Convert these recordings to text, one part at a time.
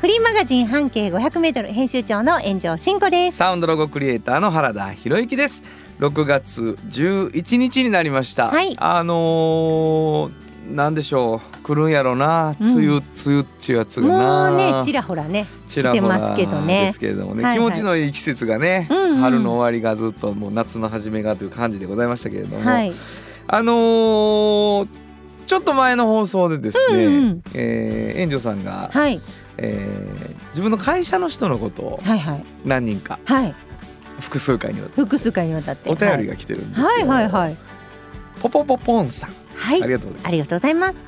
フリーマガジン半径500メートル編集長の炎上真子です。サウンドロゴクリエイターの原田博之です。6月11日になりました、はい。あのーなんでしょう。来るんやろな。梅雨、梅雨っていうやつがな。もうねちらほらねちらほらますけどね。ですけれどもね、はいはい。気持ちのいい季節がね、うんうん。春の終わりがずっともう夏の初めがという感じでございましたけれども、はい。あのーちょっと前の放送でですね、うんうん。えー、園女さんが、はいえー自分の会社の人のことをはいはい何人かはい複数回にわたって複数回にわたってお便りが来てるんですよ。はいはいはいポポポポンさん、はいありがとうございます。ありがとうございます。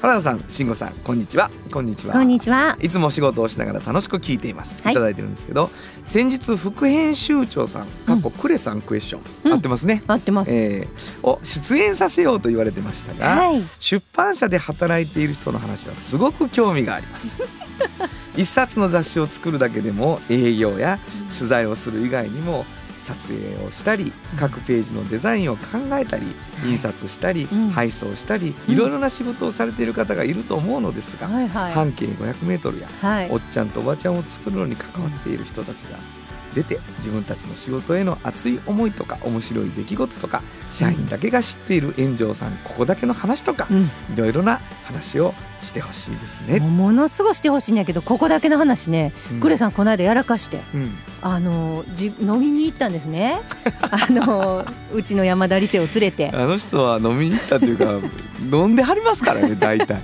原田さん、慎吾さん、こんにちは。こんにちは。こんにちは。いつも仕事をしながら楽しく聞いています。はいいただいてるんですけど、先日副編集長さん、かっこクレさんクエスチョン、うん合ってますね。待ってます。えーを出演させようと言われてましたが、はい出版社で働いている人の話はすごく興味があります。一冊の雑誌を作るだけでも営業や取材をする以外にも撮影をしたり各ページのデザインを考えたり印刷したりうん。配送したりうん。いろいろな仕事をされている方がいると思うのですがはいはい。半径 500m やはい。おっちゃんとおばちゃんを作るのに関わっている人たちが出て自分たちの仕事への熱い思いとか面白い出来事とか社員だけが知っている炎上さんここだけの話とかうん。いろいろな話をしてほしいですね。ものすごいしてほしいんだけどここだけの話ね、クレささんこの間やらかして。ん、うん。あのじ飲みに行ったんですね。あのうちの山田理生を連れて。あの人は飲みに行ったというか飲んではりますからね大体。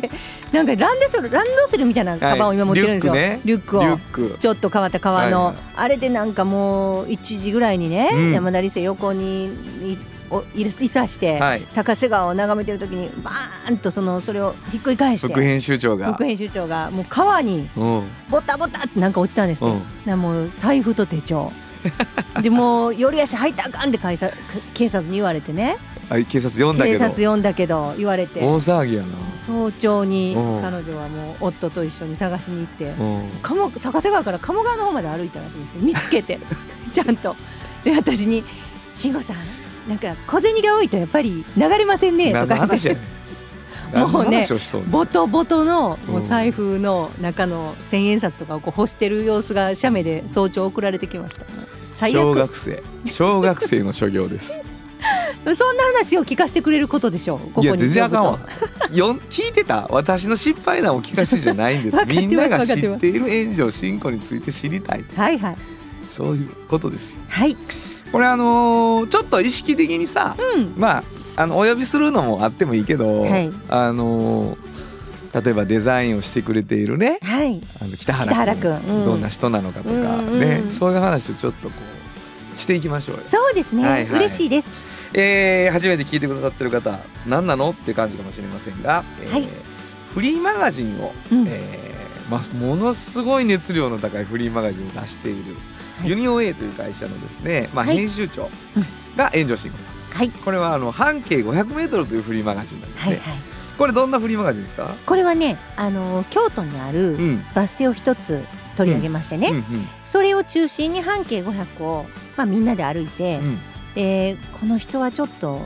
でなんかランドセルランドセルみたいなカバンを今持ってるんですよ、はいリュックねをちょっと変わった革の、はいはい。あれでなんかもう1時ぐらいにね、うん。山田理生横にいおいいさして、はい。高瀬川を眺めてる時にバーンとそのそれをひっくり返して副編集長が。副編集長がもう川にうん。ボタボタってなんか落ちたんですよ、うん。なもう財布と手帳。でもう寄り足入ったらあかんって警察に言われてねはい警察読んだけ警ど察呼んだけど言われて。大騒ぎやな。早朝にうん。彼女はもう夫と一緒に探しに行って。うん。鴨高瀬川から鴨川の方まで歩いたらしいんですけど見つけて。ちゃんと。で私に「慎吾さんなんか小銭が多いとやっぱり流れませんね」とか言って。もうねボトボトのもううん。財布の中の千円札とかをこう干してる様子が写メで早朝送られてきました。小学生。小学生の所業です。そんな話を聞かせてくれることでしょう？ここにいや全然あかんわ。よん聞いてた？私の失敗談を聞かせるじゃないんです。みんなが知っている炎上進行について知りたいはいはい。そういうことですよ。はい。これあのーちょっと意識的にさうん。まああのお呼びするのもあってもいいけど、はい。あのー例えばデザインをしてくれているね。はい。あの北原君。君。うん。どんな人なのかとか、うんうん。ね。そういう話をちょっとこうしていきましょうよ。そうですね、はいはい。嬉しいですえー初めて聞いてくださってる方何なのっていう感じかもしれませんが、えーはい。フリーマガジンを、うん。えーまあ、ものすごい熱量の高いフリーマガジンを出している、はい。ユニオン A という会社のですね、まあ、はい。編集長うん。が炎上慎吾さん、はい。これはあの半径 500m というフリーマガジンなんですね、はいはい。これどんなフリーマガジンですか、これはねあの京都にあるうん。バス停を一つ取り上げましてね、それを中心に半径500を、まあ、みんなで歩いて、うんでこの人はちょっと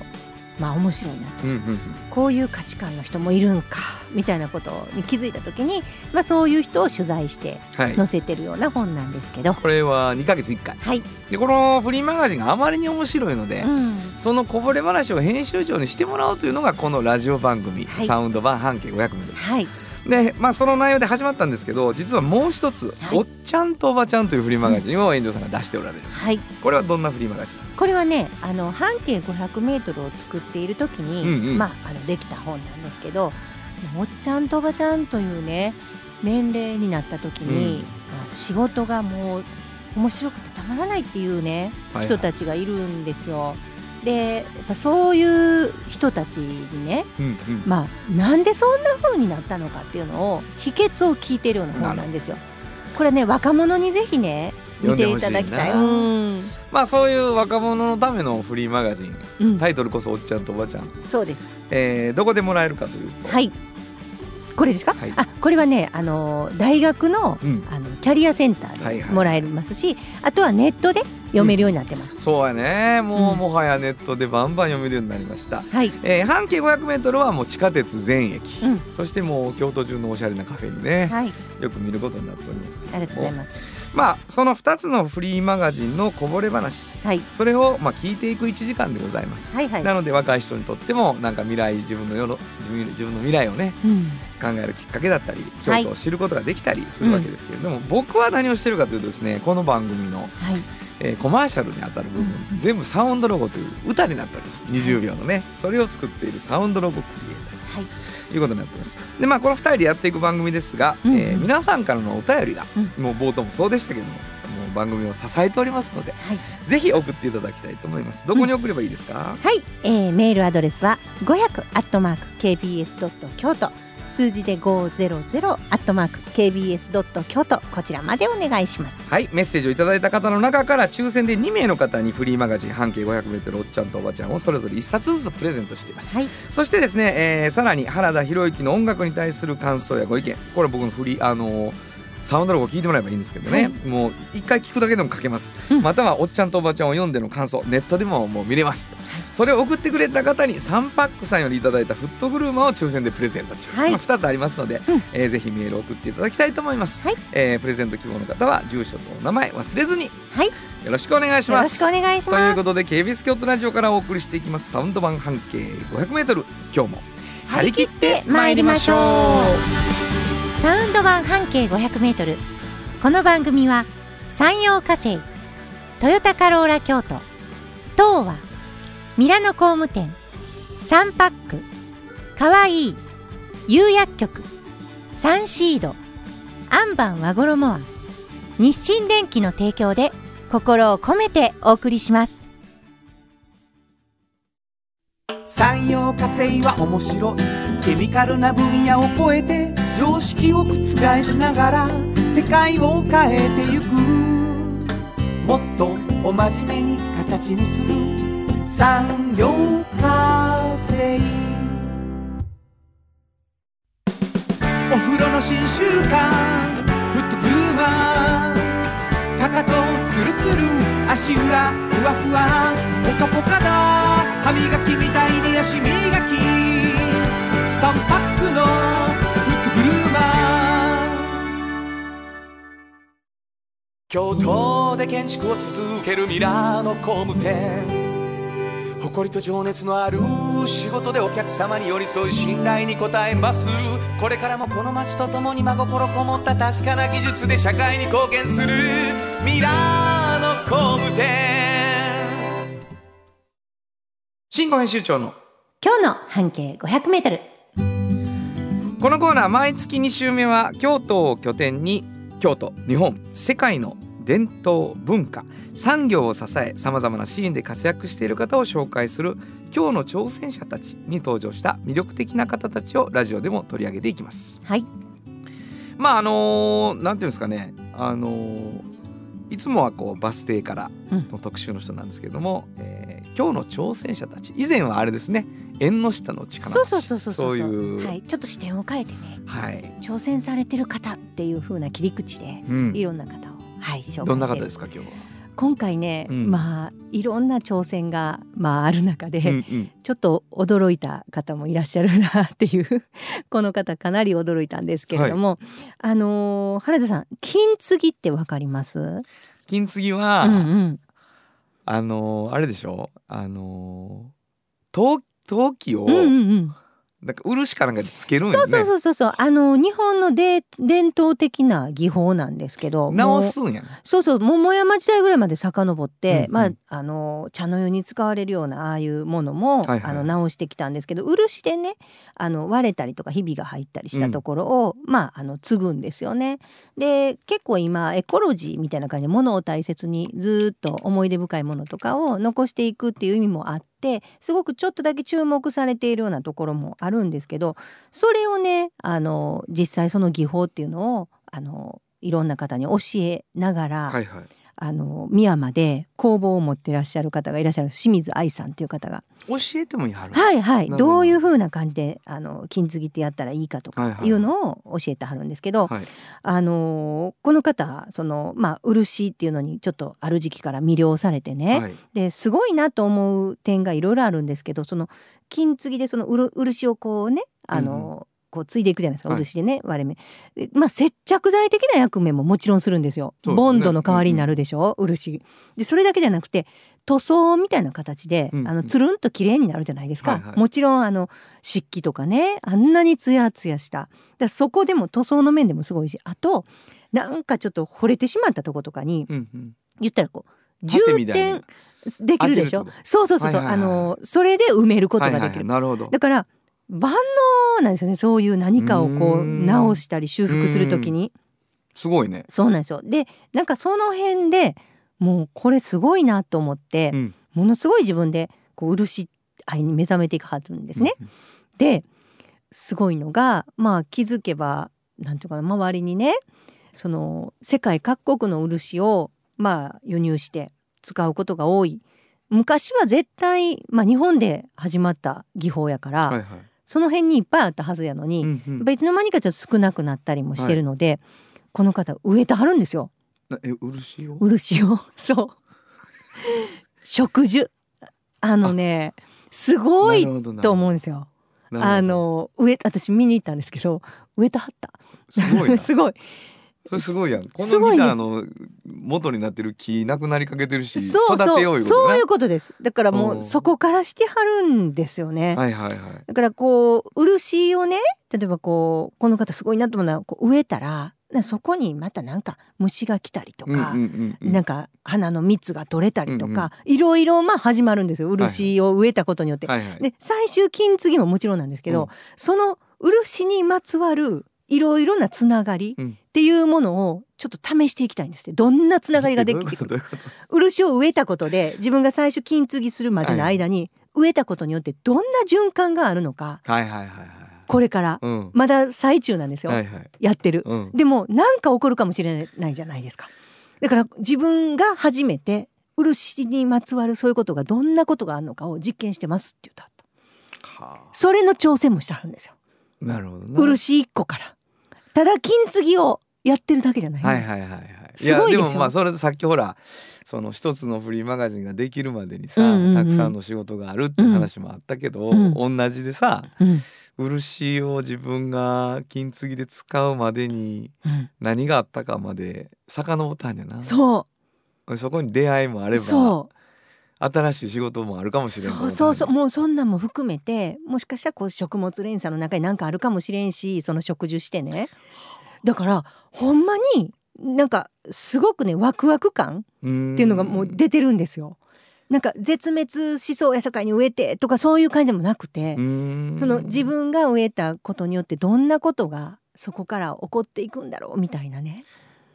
まあ面白いなと。うんうんこういう価値観の人もいるんかみたいなことに気づいた時に、まあ、そういう人を取材してはい。載せてるような本なんですけど、これは2ヶ月1回。はい、でこのフリーマガジンがあまりに面白いので、うん、そのこぼれ話を編集長にしてもらおうというのがこのラジオ番組、はい。サウンド版半径 500m はい、で、まあ、その内容で始まったんですけど実はもう一つ、はい。おっちゃんとおばちゃん」というフリーマガジンを遠藤さんが出しておられる。はい、これはどんなフリーマガジン？これはねあの半径500メートルを作っている時に、うんうん。まあ、あのできた本なんですけどおっちゃんとおばちゃんというね年齢になった時に、うん。まあ仕事がもう面白くてたまらないっていうね、はいはい。人たちがいるんですよ。でやっぱそういう人たちにねうんうんまあなんでそんな風になったのかっていうのを秘訣を聞いてるような本なんですよ。これね若者にぜひね見ていただきたい。うん、まあそういう若者のためのフリーマガジンうん、タイトルこそ「おっちゃんとおばちゃんそうです。」えーどこでもらえるかというと、はい。これですか？はいあ、これはね、あの大学のうん、あのキャリアセンタはいーはいでもらえますし、あとはネットで読めるようになってます。そうやねもう、うんもはやネットでバンバン読めるようになりました、はい。えー半径 500m はもう地下鉄全駅、うん。そしてもう京都中のおしゃれなカフェにね、はい。よく見ることになっておりますけありがとうございます。まあその2つのフリーマガジンのこぼれ話はい。それをまあ聞いていく1時間でございます、はいはい。なので若い人にとってもなんか未来自分の世の自分自分の未来をねうん。考えるきっかけだったりはい京都を知ることができたりするわけですけれども、僕は何をしてるかというとですねこの番組の、はい。えーコマーシャルにあたる部分、うん。全部サウンドロゴという歌になっております。20秒のね。それを作っているサウンドロゴクリエイター。はい。ということになってます。でまあこの2人でやっていく番組ですが、うん。うんえー皆さんからのお便りが、うもう冒頭もそうでしたけどももう番組を支えておりますのではい。ぜひ送っていただきたいと思います。どこに送ればいいですか、はい、えー、メールアドレスは500アットマーク kbs ドット京都数字で500アットマーク kbs ドット京都。こちらまでお願いします。はいメッセージをいただいた方の中から抽選で2名の方にフリーマガジン半径 500m おっちゃんとおばちゃんをそれぞれ1冊ずつプレゼントしています。はい、そしてですね、えーさらに原田博之の音楽に対する感想やご意見。これ僕のフリーあのーサウンドロゴ聞いてもらえばいいんですけどね、はい。もう一回聞くだけでも書けます、うん。またはおっちゃんとおばちゃんを読んでの感想ネットでももう見れます、それを送ってくれた方に3パックさんよりいただいたフットグルーマを抽選でプレゼント中、はい。まあ、2つありますので、うん。えーぜひメールを送っていただきたいと思います、はい。えープレゼント希望の方は住所とお名前忘れずにはい、よよろしくお願いします。ろしくお願いしというます。ことで KBS 京都ラジオからお送りしていきます。サウンド版半径 500m 今日も張り切って参りましょうサウンド版半径500メートル。この番組は山陽火星、トヨタカローラ京都、東和、ミラノ工務店、サンパック、かわいい、釉薬局、サンシード、アンバン和衣庵、日清電機の提供で心を込めてお送りします。産業化成は面白いケミカルな分野を超えて常識を覆しながら世界を変えてゆく。もっとお真面目に形にする産業化成。お風呂の新習慣フットグルーマーかかとツルツル足裏ふわふわポカポカだ歯磨きみたいに足磨き。3パックの京都で建築を続けるミラーの工務店。誇りと情熱のある仕事でお客様に寄り添い信頼に応えます。これからもこの街とともに真心こもった確かな技術で社会に貢献する。ミラーの工務店。新語編集長の今日の半径500メートル。このコーナー毎月2週目は京都を拠点に京都日本世界の伝統文化。産業を支えさまざまなシーンで活躍している方を紹介する今日の挑戦者たちに登場した魅力的な方たちをラジオでも取り上げていきます。はい。まああのーなんていうんですかね。あのーいつもはこうバス停からの特集の人なんですけども、えー今日の挑戦者たち。以前はあれですね縁の下の力そうそうそうそうそう。いう。はい、ちょっと視点を変えてね。はい、挑戦されてる方っていう風な切り口でうん。いろんな方を、はい紹介して。どんな方るですか今日は？今回ね、うん。まあいろんな挑戦がまあある中で、うんうん。ちょっと驚いた方もいらっしゃるなっていう この方かなり驚いたんですけれども、あのー原田さん金継ぎってわかります？金継ぎは、うんうん。あのーあれでしょ？あのー陶陶器を、うんうんうん。なんか漆かなんかでつけるんそうよね。そうそうそうそうあの日本ので伝統的な技法なんですけど直すんやね。そうそう桃山時代ぐらいまで遡って、うんうん。まああの茶の湯に使われるようなああいうものも、はいはいあの直してきたんですけど漆でねあの割れたりとかひびが入ったりしたところを、まああの継ぐんですよね。で結構今エコロジーみたいな感じで物を大切にずっと思い出深いものとかを残していくっていう意味もあってすごくちょっとだけ注目されているようなところもあるんですけどそれをねあの実際その技法っていうのをあのいろんな方に教えながら、はいはい。あの深山で工房を持ってらっしゃる方がいらっしゃる清水愛さんっていう方が教えてもいいはる。はいはい。ど。どういう風な感じであの金継ぎってやったらいいかとはいはい。かいうのを教えてはるんですけど、はい。あのこの方そのまあ漆っていうのにちょっとある時期から魅了されてね、はい。ですごいなと思う点がいろいろあるんですけどその金継ぎでその漆をこうねあの、こう継いでいくじゃないですかはい。漆でね、割れ目。でまあ接着剤的な役目ももちろんするんですよ。ね。ボンドの代わりになるでしょ、漆。でそれだけじゃなくて塗装みたいな形で、うんうん。あのつるんと綺麗になるじゃないですか、はいはい。もちろんあの漆器とかねあんなにツヤツヤした。だそこでも塗装の面でもすごいしあとなんかちょっと惚れてしまったとことかにうんうん。言ったらこう縦充填できるでしょ？そうそうそうそう、はいはいはいあのそれで埋めることができる、はいはいはい。なるほど。だから万能なんですよねそういう何かをこう直したり修復するときにすごいね。そうなんですよ。でなんかその辺でもうこれすごいなと思って、うん。ものすごい自分でこう漆愛に目覚めていくはずんですね。ですごいのがまあ気づけばなんていうかな周りにねその世界各国の漆をまあ輸入して使うことが多い。昔は絶対、まあ、日本で始まった技法やから、はいはい。その辺にいっぱいあったはずやのに、うんうん。別の間にかちょっと少なくなったりもしてるので、この方植えてはるんですよ。なえ漆を？漆を？そう。植樹。あのねすごいと思うんですよ。あの植え私見に行ったんですけど植えてはった。すごいな。すごい。それすごいやん。このギターの元になってる木なくなりかけてるしそう育てようそうそういうよことです。だからもううんそこからしてはるんですよね。はいはいはい。だからこう漆をね例えばこうこの方すごいなと思うのはこう植えたらなそこにまたなんか虫が来たりとか、なんか花の蜜が取れたりとか、いろいろまあ始まるんですよ漆を植えたことによって。で最終金継ぎももちろんなんですけど、うん。その漆にまつわるいろいろなつながりうん。っていうものをちょっと試していきたいんですって。どんなつながりができてくる 漆を植えたことで自分が最初金継ぎするまでの間に植えたことによってどんな循環があるのか。はいはいはいはいこれから。うん。まだ最中なんですよ、はいはい。やってる。うん。でも何か起こるかもしれないじゃないですか。だから自分が初めて漆にまつわるそういうことがどんなことがあるのかを実験してますって言った。はそれの挑戦もしてはるんですよ。あなるほどな。漆一個から。ただ金継ぎをやってるだけじゃないんです、はいはいはいはい。すごいでもまあそれでさっきほらその一つのフリーマガジンができるまでにさ、うんうんうん。たくさんの仕事があるっていう話もあったけど、うん。同じでさうん漆を自分が金継ぎで使うまでにうん。何があったかまで遡ったんやな。そそこに出会いもあれうばそ新しい仕事もあるかもうしれんそうそうそう。もうそんなんも含めてもしかしたらこう食物連鎖の中に何かあるかもしれんしその植樹してね。だからほんまになんかすごくねワクワク感っっていうのがもう出てるんですよ。なんか絶滅しそうやさかいに植えてとかそういう感じでもなくて、その自分が植えたことによってどんなことがそこから起こっていくんだろうみたいなね。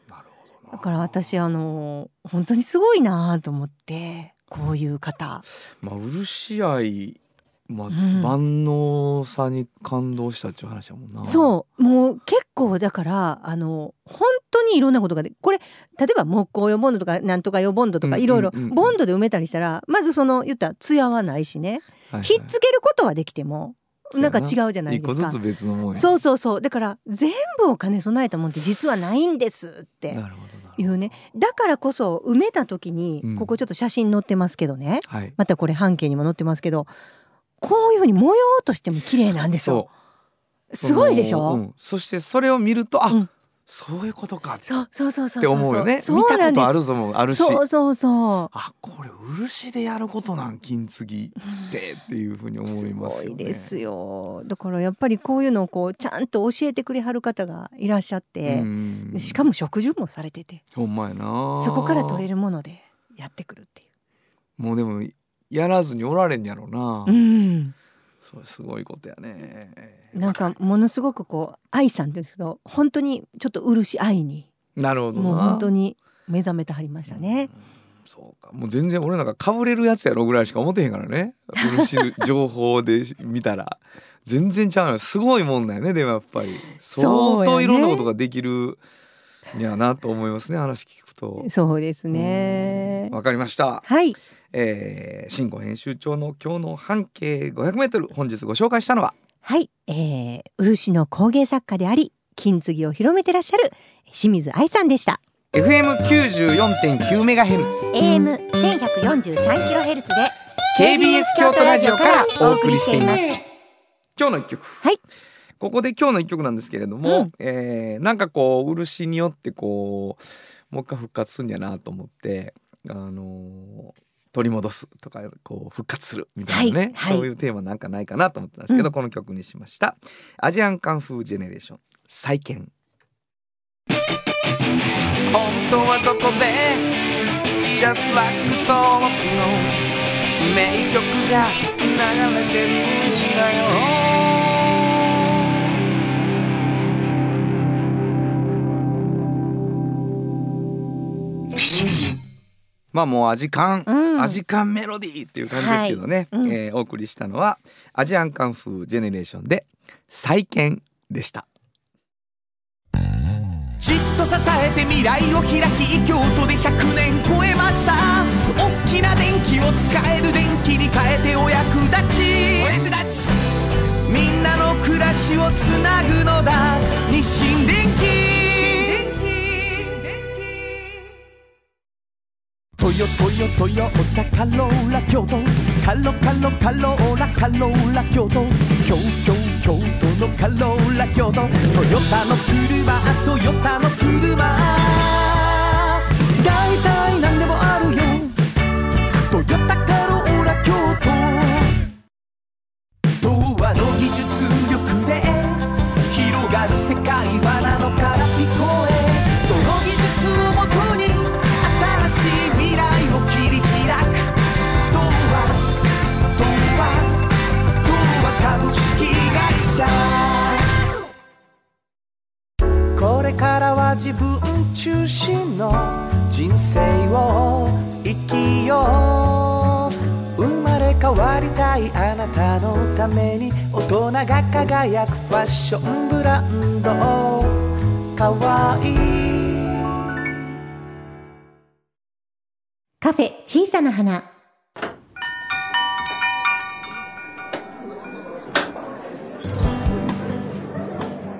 なるほどなだから私あの本当にすごいなと思ってこういう方。まあ漆愛まあ、ん。万能さに感動したっていう話やもんなそう。もう結構だからあの本当にいろんなことがでこれ例えば木工用ボンドとかなんとか用ボンドとかうんいろいろボンドで埋めたりしたらまずその言ったら艶はないしね。はい。はいひっつけることはできてもな。んか違うじゃない一ですか。個ずつ別のもんや。そうそうそう。だから全部を兼ね備えたもんって実はないんですって。いうね。だからこそ埋めた時に、うん。ここちょっと写真載ってますけどね。はい。またこれ半径にも載ってますけどこういうふうに模様としても綺麗なんですよ。すごいでしょ、うんそしてそれを見るとあ、うん。そういうことか。っそうそうそうそう。て思うよね。そう見たことあるぞもあるし。そうそうそう。あこれ漆でやることなん金継ぎってっていうふうに思いますすよね。ごいですよ。だからやっぱりこういうのをこうちゃんと教えてくれはる方がいらっしゃって、うん。しかも植樹もされててほんまやな。そこから取れるものでやってくるっていもうでもやらずにおられんやろな、う。うん。それすごいことやね。なんかものすごくこう愛さんですけど本当にちょっと漆愛になるほどな。もう本当に目覚めてはりましたね。うんそうか。もう全然俺なんかかぶれるやつやろぐらいしか思ってへんからね。漆情報で見たら。全然ちゃうのすごいもんだよね。でもやっぱり。相当いろんなことができるいやなと思いますね。話聞くと。そうですね。わかりました。はいえー、新語編集長の今日の半径500メートル本日ご紹介したのは？はい、えー、漆の工芸作家であり金継ぎを広めてらっしゃる清水愛さんでした FM94.9 メガヘルツ AM1143 キロヘルツで KBS 京都ラジオからお送りしています。今日の一曲。はい。ここで今日の一曲なんですけれども、うんえーなんかこう漆によってこうもう一回復活するんやなと思ってあのー取り戻すとかこう復活するみたいなね、はいはい。そういうテーマなんかないかなと思ってたんですけど、うん。この曲にしました。アジアンカンフージェネレーション再建。本当はここで Just like 登録の名曲が流れてるんだよまあもうアジカン、うん。アジカンメロディーっていう感じですけどね、はい。うん。えーお送りしたのはアジアンカンフージェネレーションで再建でした。じっと支えて未来を開き京都で100年超えました。大きな電気を使える電気に変えてお役立ち。お役立ち。みんなの暮らしをつなぐのだ。日清電気ヨトヨトヨタカローラ京都カロカロカローラカローラ京都京京京都のカローラ京都トヨタの車トヨタの車大体何中心の人生を生きよう生まれ変わりたいあなたのために大人が輝くファッションブランドかわいい。カフェ小さな花。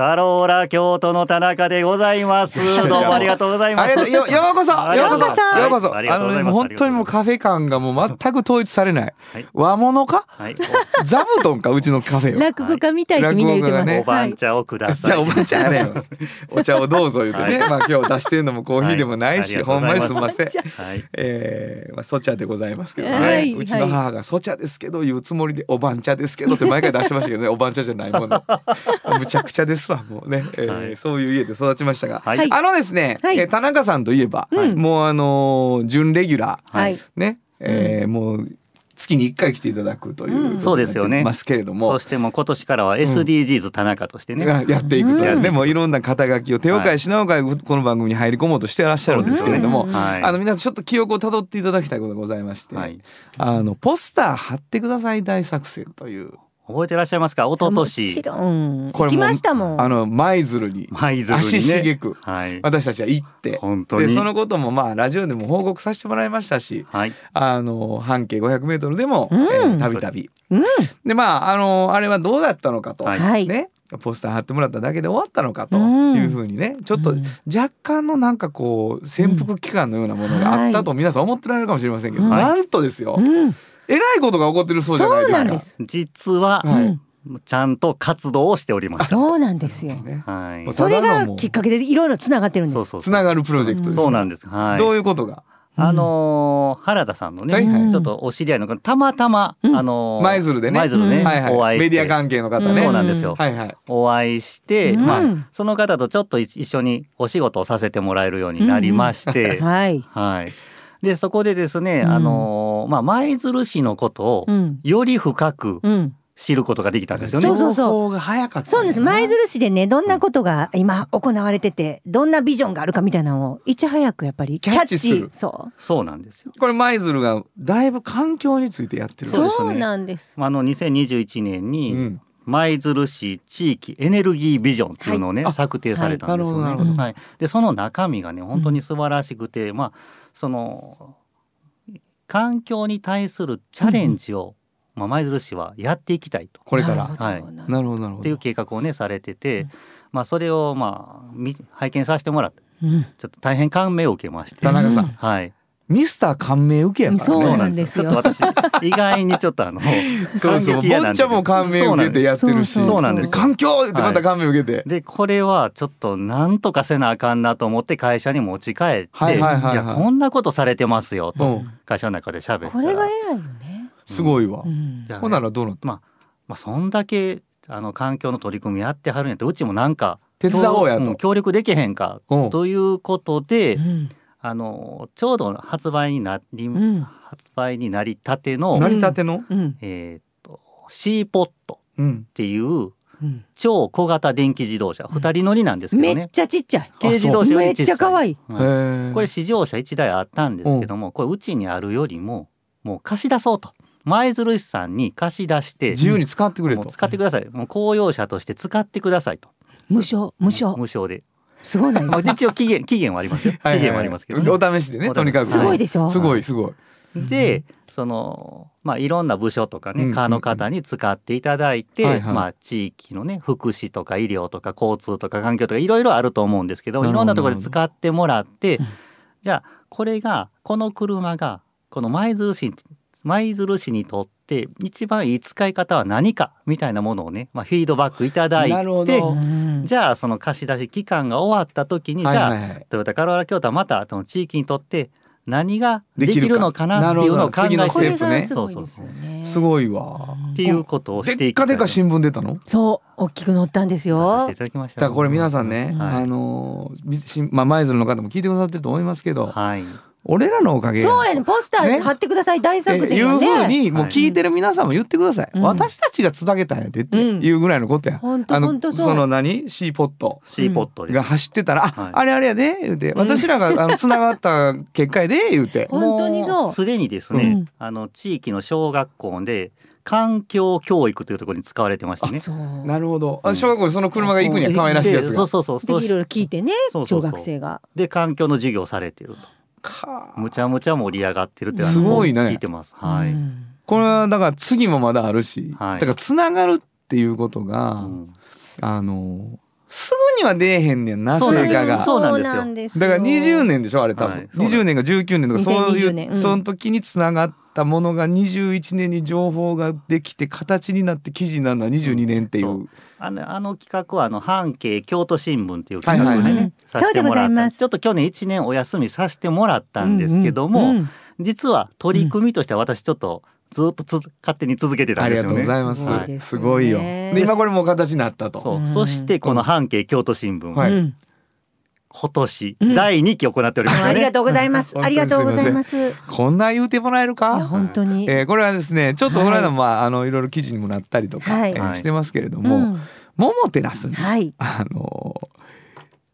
カローラ京都の田中でございます。どうもありがとうございます。ありがとうよようこそ。ようこそ。はいようこそ。あの本当にもうカフェ感がもう全く統一されない。はい。和物か？はい、座布団か？うちのカフェは。落語家みたいってみんな言ってます、落語家がね。お番茶をください。じゃあおばちゃんやねんお茶をどうぞ言うてね、はまあ今日出してるのもコーヒーでもないし、はい。ほんまにすみません。えー、まあソチャでございますけどね、はい。うちの母がソチャですけど言うつもりでおばん茶ですけどって毎回出してましたけどね。おばん茶じゃないもの。むちゃくちゃですわもうね、えーはい。そういう家で育ちましたが、はい。あのですね、はい。えー田中さんといえば、うん。もうあのー準レギュラー、はい。ね、えーもう月に1回来ていただくといううん。そうですよねますけれども、そしてもう今年からは SDGs 田中としてね。がやっていくという、うんでもいろんな肩書きを手を変えしなおかえこの番組に入り込もうとしてらっしゃるんですけれども、うん。はい。あの皆さんちょっと記憶をたどっていただきたいことがございまして、はい、あのポスター貼ってください大作戦という覚えてらっしゃいますか？一昨年ましたもん。あの舞鶴に。舞鶴にね。足しげく。はい。私たちは行って。本当に。でそのこともまあラジオでも報告させてもらいましたしはい。あの半径500メートルでもたびたびうん。でまああのあれはどうだったのかと、はい。はいねポスター貼ってもらっただけで終わったのかとうん。いうふうにね。ちょっとうん。若干のなんかこう潜伏期間のようなものがあったと皆さん思ってられるかもしれませんけど、うん。なんとですよ、うんえらいことが起こってるそうじゃないですか。そうなんです。実は、はい。うんちゃんと活動をしております。そうなんですよ。ねはい。それがきっかけでいろいろつながってるんです。そうそうつながるプロジェクトです、そうなんです。はい。どういうことが？あのー原田さんのね、はいはい。ちょっとお知り合いの方たまたま、うん。あのー舞鶴でね。舞鶴ね、うん。はいはい。お会いして。メディア関係の方ね、うん。そうなんですよ、はいはい。お会いして、うん。まあその方とちょっと一緒にお仕事をさせてもらえるようになりまして、はい。はい。でそこでですね、うん。あのーまあ舞鶴市のことをうん。より深くうん。知ることができたんですよね。そうそう情報が早かったそうです。舞鶴市でねどんなことが今行われててどんなビジョンがあるかみたいなのをいち早くやっぱりキャッチする。そう。そうなんですよ。これ舞鶴がだいぶ環境についてやってるんそうですね。そうなんです。あの2021年に、うん舞鶴市地域エネルギービジョンっていうのをね、はいあ策定されたんですよね。なるほどなるほど。はい、でその中身がね本当に素晴らしくて、まあその環境に対するチャレンジを、まあ、舞鶴市はやっていきたいと。これから。はい。なるほどなるほど。っていう計画をねされてて、まあ、それをまあ見拝見させてもらってうん。ちょっと大変感銘を受けまして。田中さん、うん。はい、ミスター感銘受けやからね。そうなんですよ。ちょっと私意外にちょっとあの そうそう感激屋なんでぼっちゃんも感銘受けてやってるし。そうなんです環境ってまた感銘受けて、でこれはちょっとなんとかせなあかんなと思って会社に持ち帰って、はいはいはいはい。やこんなことされてますよとうん。会社の中で喋ったら。これが偉いよね、すごいわ、ほんならどうなった？まあ、まあそんだけあの環境の取り組みやってはるんやったらうちもなんか手伝おうやと。ん協力できへんかうん。ということで、うんあのちょうど発売になり、ん。発売になりたての、成り立ての、うん。えー、とシーポットうん。っていううん。超小型電気自動車。二人乗りなんですけどね。めっちゃちっちゃい。軽自動車めっちゃ可愛い。はいこれ試乗車1台あったんですけどもこれうちにあるよりももう貸し出そうと。舞鶴市さんに貸し出して自由に使ってくれと。使ってください。もう公用車として使ってくださいと。無償無償。無償で、すごいないでますあ、か一応期限期限はありますよ。期限はありますけどね、お試しでねとにかく。すごいでしょ？すごいすごい。でそのまあいろんな部署とかうんうんうん。ね課の方に使っていただいて、はいはい。まあ地域のね福祉とか医療とか交通とか環境とかいろいろあると思うんですけどいろんなところで使ってもらって、うん。じゃあこれがこの車がこの舞鶴市舞鶴市にとって一番いい使い方は何かみたいなものをね、まあ、フィードバックいただいてじゃあその貸し出し期間が終わった時に、はいじゃあ、はい。はいトヨタカローラ京都はまたその地域にとって何ができるのかなっていうのを考えてなるほど次のステップね。これがすごいですよね。すごいわっていう。ことをしていきたいかでか新聞出たの？そう大きく載ったんですさよだきました。だからこれ皆さんね、はい。あのーまあ舞鶴の方も聞いてくださってると思いますけど、はい俺らのおかげやそうやねポスターね。貼ってください。大作っていうふうにもう聞いてる皆さんも言ってください、うん。私たちがつなげたんやでっていうぐらいのことや、本当あの本当その何？シーポット。シーポットでが走ってたら「あ、はい。あれあれやで」言うて「私らがあの つながった結果やで」言うて。本当にそう。もすでにですね、うん。あの地域の小学校で環境教育というところに使われてましてね。なるほど。あ小学校でその車が行くには可愛らしいやつが。でそうそうそう。そうでいろいろ聞いてね小そうそうそう。学生が。で環境の授業をされてると。かむちゃむちゃ盛り上がってるってすごいね。聞いてます。はい、うん。これはだから次もまだあるし、はい。だからつながるっていうことが、うん。あのすぐには出えへんねんなそうなんです。成果が。そうなんですよ。だから20年でしょあれ多分、はい。そうなんです20年か19年とかそうい2020年う、うん。その時につながったものが21年に情報ができて形になって記事になるのは22年っていう、そう。あのあの企画はあの半径京都新聞っていう企画でね、はいはいはい。させてもらったちょっと去年1年お休みさせてもらったんですけども、うんうん。実は取り組みとしては私ちょっとずっとつ勝手に続けてたありがとんですよね。うございます。すごいよ今これもう形になったと。そう、うんそしてこの半径京都新聞、はいうん今年うん第2期行っておりましたね。ありがとうございます。うんありがとうございます。いこんな言うてもらえるやか？本当に。えーこれはですねちょっとはいこの間も、まああのいろいろ記事にもなったりとか、はいえーはいしてますけれども、うんモモテラスにはい。あの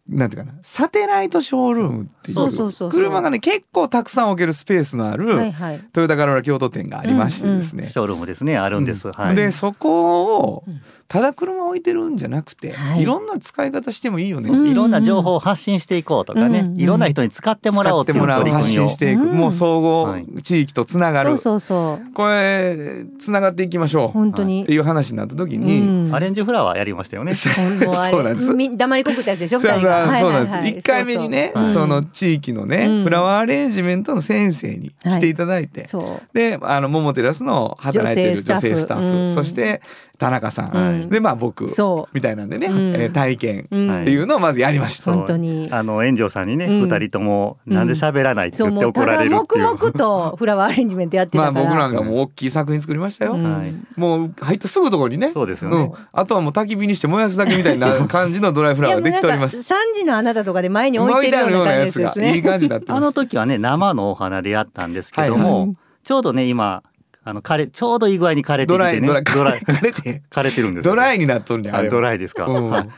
なんていうかなサテライトショールームっていそうそうそうそうう車がね結構たくさん置けるスペースのある、はいはい。トヨタカローラ京都店がありましてですね、ショールームですねあるんです。うんはい。でそこをうんただ車置いてるんじゃなくて、はい。い、ろんな使い方してもいいよね、うんいろんな情報を発信していこうとかね、うんうんいろんな人に使ってもらおうっていう発信していく、うん。もう総合はい地域とつながる、そうそうそう。これつながっていきましょう。本当に。って。いう話になった時に、うん。アレンジフラワーやりましたよね。そうなんです。み黙りこくったやつでしょ？そうなんです。はいはいはい。一回目にね、そうそうその地域のね、うん。フラワーアレンジメントの先生に来ていただいて。で、あの桃テラスの働いてる女女性性スタッフ、スタッフ。うん。そして田中さん、うんでまあ僕そみたいなんでね、うんえー体験う。うんはいっていうのをまずやりました。本当に。あの炎上さんにね、うん二人ともなんで喋らないって言って怒られるっていう。黙々とフラワーアレンジメントやって まあたから。僕なんかもう大きい作品作りましたよ。うんはいもう入ったすぐところにね。そうですよねうん。あとはもう焚き火にして燃やすだけみたいな感じのドライフラワーができております。三時のあなたとかで前に置いてるような感じですね。いい感じになってます。あの時はね生のお花でやったんですけども、ちょうどね今あの枯れちょうどいい具合に枯れてきてね。ドライドライドライ 枯れて。枯れてるんですよドライになっとんねんああれドライですか、うん。はい。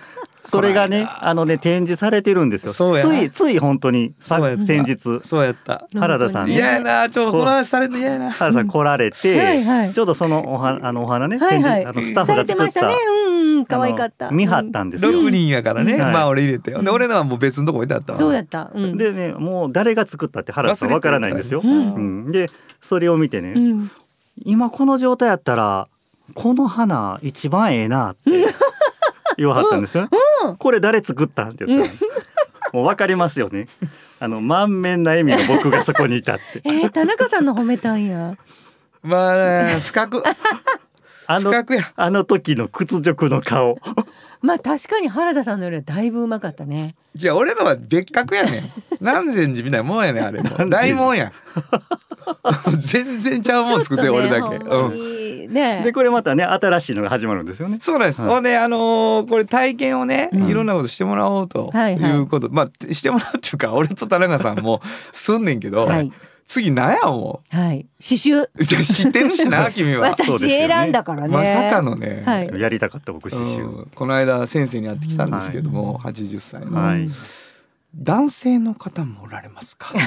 それがねあのね展示されてるんですよ。そうやついつい本当に先日。そうやった。原田さんね。嫌やな。ちょっとこ話されるの嫌やな。原田さん来られて、はいはい。ちょうどそのおはあのお花ね、はいはい。展示あのスタッフされが作ったてました。ねうんうん。可愛かった。見張ったんですよ、6人やからね、うんまあ俺入れて。で俺のはもう別のとこ置いてあったわそうやった。うん。でねもう誰が作ったって原田さんわからないんですよ、うんうん。でそれを見てね、うん今この状態やったらこの花一番ええなって言わはったんですよ、これ誰作ったんって言ったら、もうわかりますよね。あの満面な笑みの僕がそこにいたって。えー田中さんの褒めたんや。まあね深くあのあの時の屈辱の顔。まあ確かに原田さんのよりはだいぶうまかったね。いや俺のは別格やねん。南禅寺みたいなもんやねんあれも。う大門や。全然ちゃうもん作ってる俺だけ、ねでこれまたね新しいのが始まるんですよね。そうなんです。はいほんで、あのーこれ体験をね、うん。いろんなことしてもらおうとはいはい。いうこと、まあしてもらうっていうか、俺と田中さんもすんねんけど、はい次なんやもはい。刺繍。知ってるしな 君は。私選んだからね。まさかのね、はい。やりたかった僕刺繍、うん。この間先生に会ってきたんですけども、80歳の、はい男性の方もおられますか？っ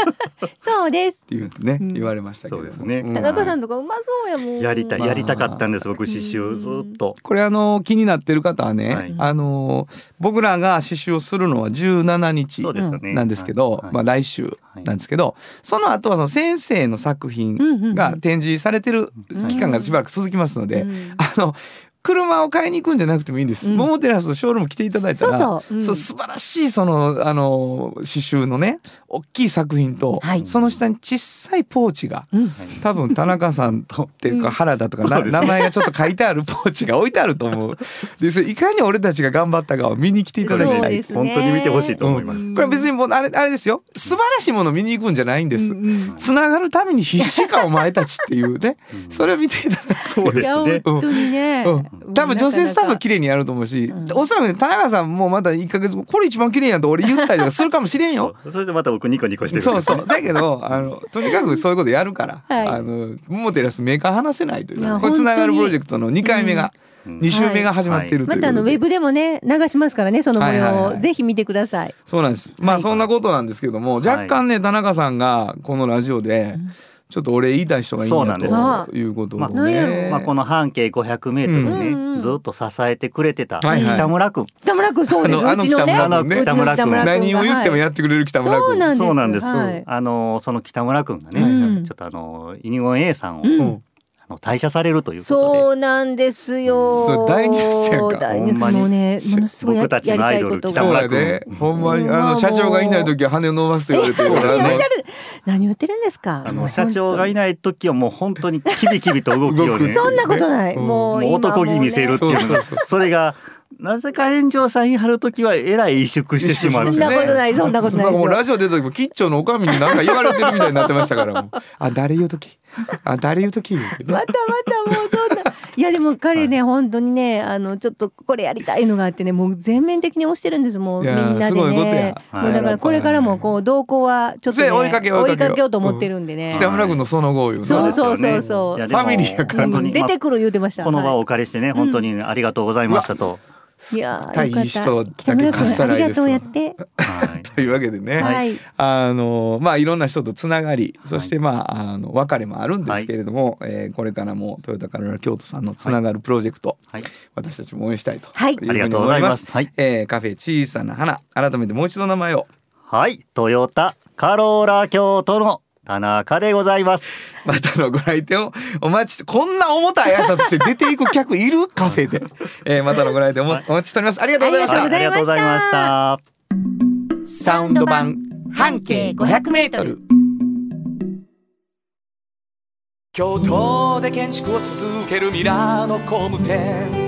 そうです。て言うとね、うん。言われましたけど。もそうですね。ん田中さんとかうまそうやもん。やりたいまあ。やりたかったんです僕刺繍ずっと。これあの気になってる方はね、はい。あの僕らが刺繍をするのは17日そうですよね。なんですけど、はい。まあ来週なんですけど、その後はその先生の作品が展示されてる期間がしばらく続きますので、うん。あの車を買いに行くんじゃなくてもいいんです。うん。桃テラスのショールーム来ていただいたら、そうそう。うん。そう素晴らしいそのあの刺繍のね大きい作品と、はい。その下に小さいポーチがうん。多分田中さんとっていうか原田とか名前がちょっと書いてあるポーチが置いてあると思う。でそれいかに俺たちが頑張ったかを見に来ていただきたい。ね。本当に見てほしいと思います、うん。これ別にもうあれあれですよ。素晴らしいものを見に行くんじゃないんです。うんうん。つながるために必死かお前たちっていうね、うん。それを見ていただきそうですね。本当にね、うん、多分女性スタッフは綺麗にやると思うし、うん。おそらくね田中さんもまだ1ヶ月後これ一番綺麗やんと俺言ったりとかするかもしれんよ。そうそれでまた僕ニコニコしてる。そうそう。だけど、あの、とにかくそういうことやるから、はい。あの、モテラスメーカー話せないというこれつながるプロジェクトの2回目が、うん。2週目が始まっているといまたあのウェブでもね流しますからねその模様を、ぜひ見てください。そうなんです。まあそんなことなんですけども、はい若干ね、田中さんがこのラジオで、ちょっと俺言いたい人がいいんだそうなんです。ということをまあなんやね。まあ、この半径500メートルね、うん。うん。ずっと支えてくれてた北村君、北村君そうですあのうちの北村君何を言ってもやってくれる北村君。そうなんです。そうなんです、はい。あのその北村君がね、うんちょっとあのイニゴン A さんを、退社されるということで。そうなんですよ。そう大ニュースやんか大ニュースもね、ものすごいや僕たちのやりたいアイドルことそうが。やで、ほんまに、うん。あの、社長がいない時は羽を伸ばすと言われてるから何言ってる何を言ってるんですか？あもうの社長がい本ない時はもう本当にキビキビと動く当に。そんなことない。うんもう男気見せるっていう。それがなぜか炎上さん言い張る時はえらい萎縮してしまうそんなことない そんなことないですよんかもうラジオ出た時も吉兆のおかみに何か言われてるみたいになってましたからもう。あ誰言う時？あ誰言う時？ってねまたまたもうそんな。いやでも彼ね、本当にねあのちょっとこれやりたいのがあってねもう全面的に推してるんですもうみんなですごいことねもうだからこれからもこう動向はちょっと、ね、追いかけよう追いかけよう。追いかけようと思ってるんでね、北村君のその後いうそうの。そうそうそうファミリーやからうん出てくる言うてました。この場をはお借りしてね、本当にありがとうございましたと。い、いやー対よかったいい人だけかっさ君ありがとうらいですわやって。はい というわけでね、はい。あのまあいろんな人とつながりそしてまああの別れもあるんですけれども、えーこれからもトヨタカローラ京都さんのつながるプロジェクト、はい私たちも応援したいとはいいうふうにありがとうご思いま。ざいますす。はい。えーカフェ小さな花改めてもう一度名前をはい。トヨタカローラ京都の田中でございます。またのご来店をお待ちしてこんな重たい挨拶して出ていく客いる？カフェで、えーまたのご来店をおお待ちしております。ありがとうございました、ありがとうございました。ありがとうございました。サウンド版半径500メートル。京都で建築を続けるミラーの工務店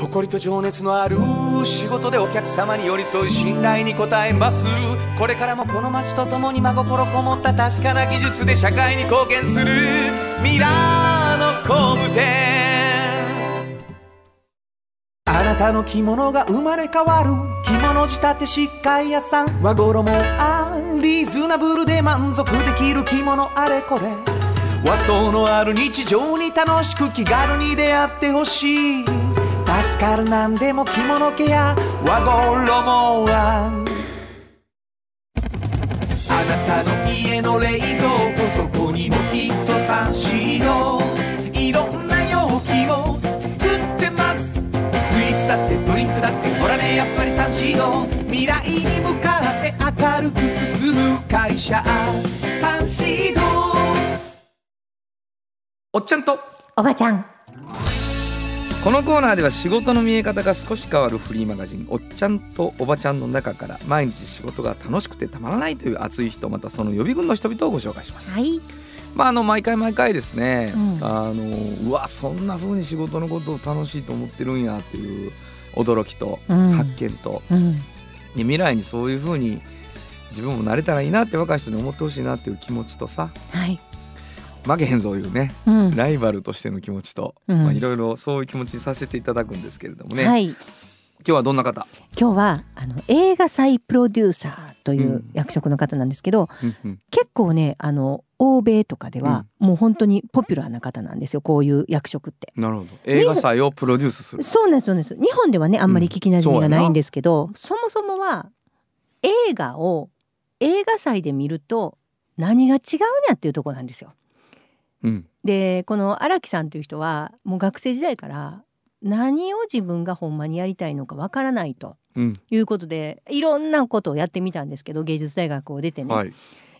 誇りと情熱のある仕事でお客様に寄り添い信頼に応えます。これからもこの街とともに真心こもった確かな技術で社会に貢献する。ミラーの工務店。あなたの着物が生まれ変わる。着物仕立て疾患屋さん。和衣あリーズナブルで満足できる着物あれこれ。和装のある日常に楽しく気軽に出会ってほしい。助かるなんでも着物ケア和衣はあなたの家の冷蔵庫そこにもきっとサンシードいろんな容器を作ってます。スイーツだってドリンクだってほらねやっぱりサンシード未来に向かって明るく進む会社。サンシードおっちゃんとおばちゃんこのコーナーでは仕事の見え方が少し変わるフリーマガジン「おっちゃんとおばちゃん」の中から毎日仕事が楽しくてたまらないという熱い人またその予備軍の人々をご紹介します。はい。まああの毎回毎回ですね、うん。あのうわそんな風に仕事のことを楽しいと思ってるんやっていう驚きとうん。発見と、うん。で未来にそういう風に自分もなれたらいいなって若い人に思ってほしいなっていう気持ちとさはい負けへんぞいうねうん。ライバルとしての気持ちと、うん。まあいろいろそういう気持ちにさせていただくんですけれどもね、はい。今日はどんな方、今日はあの映画祭プロデューサーといううん。役職の方なんですけど、うんうん。結構ねあの欧米とかではもう本当にポピュラーな方なんですよこういう役職って。なるほど。映画祭をプロデュースする。そうなんですそうなんです。日本ではねあんまり聞きなじみがな。いんですけど、そもそもは映画を映画祭で見ると何が違うんやっていうところなんですよ。うん。でこの荒木さんという人はもう学生時代から何を自分がほんまにやりたいのかわからないとうん。いうことでいろんなことをやってみたんですけど芸術大学を出てね、はい。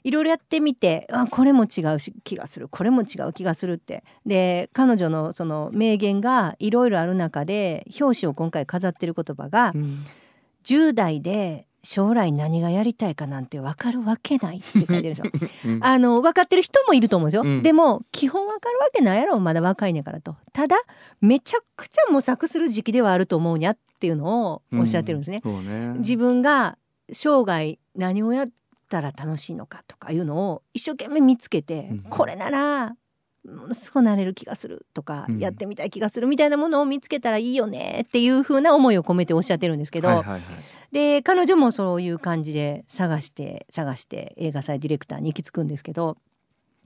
いろいろやってみてあこれも違うし気がする。これも違う気がするって。で彼女のその名言がいろいろある中で表紙を今回飾ってる言葉がうん「10代で将来何がやりたいかなんて分かるわけない」って書いてるんですよ。うん。あの分かってる人もいると思うんですよ、うん。でも基本分かるわけないやろまだ若いねんからと。ただめちゃくちゃ模索する時期ではあると思うにゃっていうのをおっしゃってるんですね。そうね。自分が生涯何をやったら楽しいのかとかいうのを一生懸命見つけて、うん。これならものすごくなれる気がするとか、うん。やってみたい気がするみたいなものを見つけたらいいよねっていう風な思いを込めておっしゃってるんですけど、はいはいはいで彼女もそういう感じで探して探して映画祭ディレクターに行き着くんですけど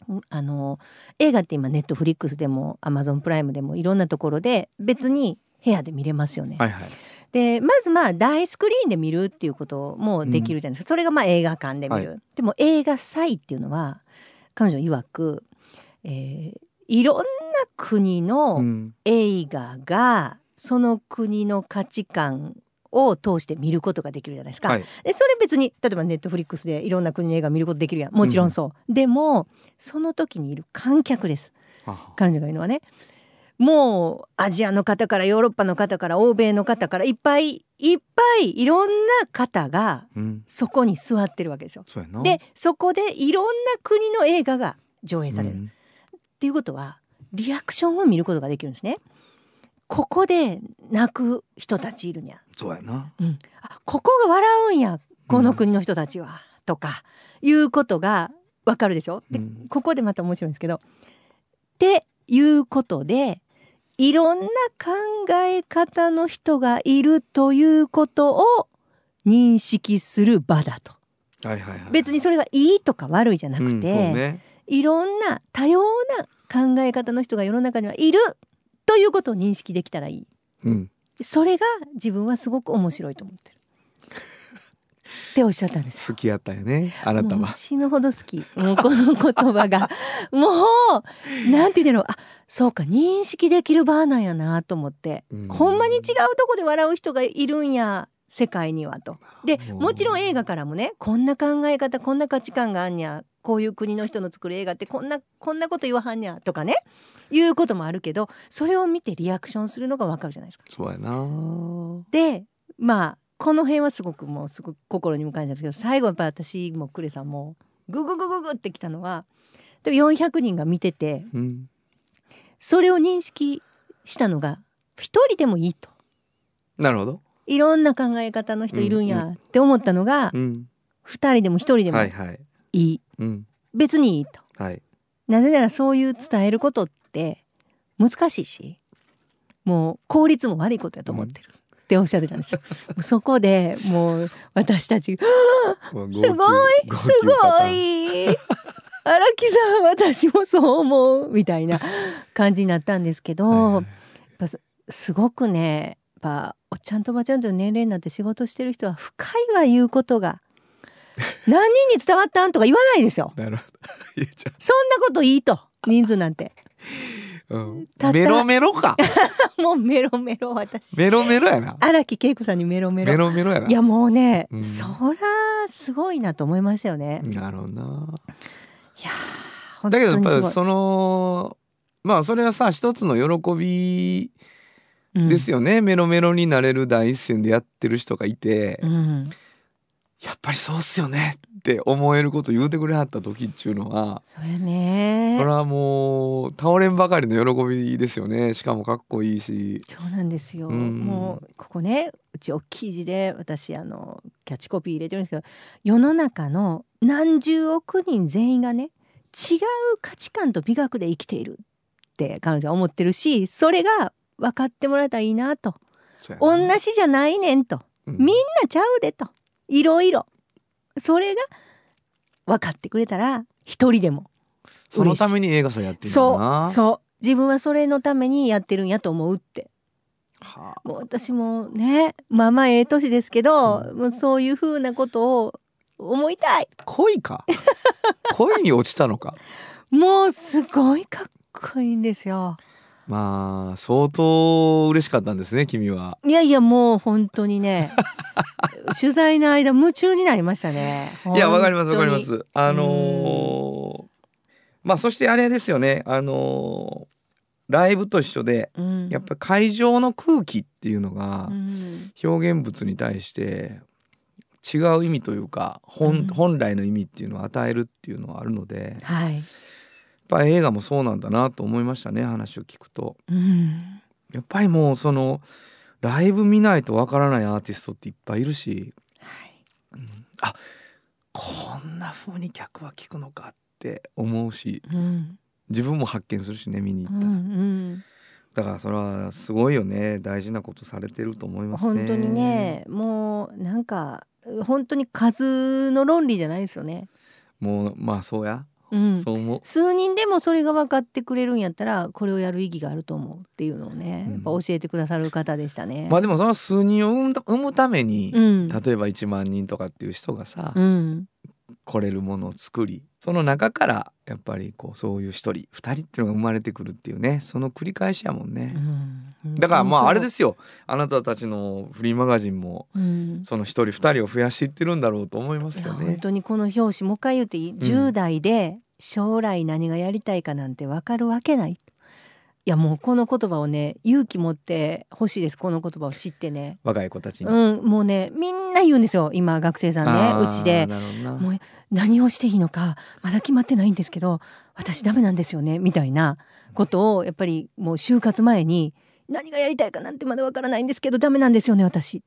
うんあの映画って今ネットフリックスでもアマゾンプライムでもいろんなところで別に部屋で見れますよね。はいはい。でまずまあ大スクリーンで見るっていうこともできるじゃないですか、それがまあ映画館で見る、はでも映画祭っていうのは彼女曰く、えーいろんな国うのん。映画がその国の価値観を通して見ることができるじゃないですか。はい。でそれ別に例えばネットフリックスでいろんな国の映画見ることできるやん。もちろんそう、でもその時にいる観客です。あ。彼女が言うのはねもうアジアの方からヨーロッパの方から欧米の方からいっぱいいっぱいいろんな方がうん。そこに座ってるわけですよ。そうやな。でそこでいろんな国の映画が上映される、っうん。ていうことはリアクションを見ることができるんですね。ここで泣く人たちいるにゃ、そうやな。うん、あここが笑うんやこの国の人たちは、とかいうことがわかるでしょ？でうん。ここでまた面白いんですけど。っていうことでいろんな考え方の人がいるということを認識する場だと。はいはいはい。別にそれがいいとか悪いじゃなうんくて、そうね。いろんな多様な考え方の人が世の中にはいるということを認識できたらいい。うんそれが自分はすごく面白いと思ってる。っておっしゃったんです。よ好きやったよねあなたは。死ぬほど好き。もうこの言葉が。もうなんて言うんだろう。あそうか認識できる場なんやなと思って、うん。ほんまに違うとこで笑う人がいるんや世界にはと。でうん。もちろん映画からもねこんな考え方こんな価値観があんにゃこういう国の人の作る映画ってこんなこんなこと言わはんにゃとかねいうこともあるけどそれを見てリアクションするのがわかるじゃないですか。そうやな。でまあこの辺はすごくもうすごく心に向かいんですけど最後やっぱ私もクレさんもグググググってきたのはでも400人が見ててうん。それを認識したのが一人でもいいと。なるほど。いろんな考え方の人いるんやって思ったのがうん。二人でも一人でもはいはい。いい。うん。別にいいと。はい。なぜならそういう伝えることって難しいしもう効率も悪いことやと思ってる、っておっしゃってたんですよ。そこでもう私たち すごいすごい荒木さん私もそう思うみたいな感じになったんですけど、はいやっぱすすごくねやっぱおっちゃんとおばちゃんという年齢になって仕事してる人は深いわ言うことが。何人に伝わったんとか言わないですよ。そんなこといいと人数なんてう、うんメロメロか。もうメロメロ私。メロメロやな。荒木恵子さんにメロメロ。メロメロやな。いやもうね、うん。そらすごいなと思いましたよね、いなるほどな。やー本当だけどやっぱりそのまあそれはさ一つの喜びですよね、メロメロになれる第一線でやってる人がいて、うん、うんやっぱりそうっすよねって思えること言うてくれはった時っちゅうのはそうやね。これはもう倒れんばかりの喜びですよね。しかもかっこいいし。そうなんですよ、うん。もうここねうち大きい字で私あのキャッチコピー入れてるんですけど世の中の何十億人全員がね違う価値観と美学で生きているって彼女は思ってるしそれが分かってもらえたらいいなと。同じじゃないねんと。うん。みんなちゃうでといろいろ。それが分かってくれたら一人でもそのために映画祭やってるんだそな。うそう。自分はそれのためにやってるんやと思うって。はもう私もねまあまあええ年ですけど、もうそういうふうなことを思いたい。あ恋か？恋に落ちたのか？もうすごいかっこいいんですよまあ相当嬉しかったんですね君は。いやいやもう本当にね 取材の間夢中になりましたね。いやわかりますわかりま本す。あのーまあそしてあれですよね。あのーライブと一緒でうん。やっぱ会場の空気っていうのがうん。表現物に対して違う意味というか本,、うん。本来の意味っていうのを与えるっていうのはあるのではい、ぱ映画もそうなんだなと思いましたね話を聞くと。うん、やっぱりもうそのライブ見ないとわからないアーティストっていっぱいいるし。はい。あこんな風に客は聞くのかって思うし。うん。自分も発見するしね見に行うんったら、うん。だからそれはすごいよね。大事なことされてると思いますね。本当にねもうなんか本当に数の論理じゃないですよね。もうまあそうや、うん、そう思う。数人でもそれが分かってくれるんやったらこれをやる意義があると思うっていうのをね、うん。やっぱ教えてくださる方でしたね。まあでもその数人を生むために、うん、例えば1万人とかっていう人がさ、うん、来れるものを作りその中からやっぱりこうそういう一人二人っていうのが生まれてくるっていうねその繰り返しやもんね、うん、だからまああれですす。よ。あなたたちのフリーマガジンもうん。その一人二人を増やしていってるんだろうと思いますよね。本当にこの表紙もう一回言っていい、10代で将来何がやりたいかなんて分かるわけない。いやもうこの言葉をね勇気持ってほしいです。この言葉を知ってね。若い子たちに、うんもうねみんな言うんですよ。今学生さんねうちで。もう何をしていいのかまだ決まってないんですけど私ダメなんですよねみたいなことをやっぱりもう就活前に何がやりたいかなんてまだわからないんですけどダメなんですよね私。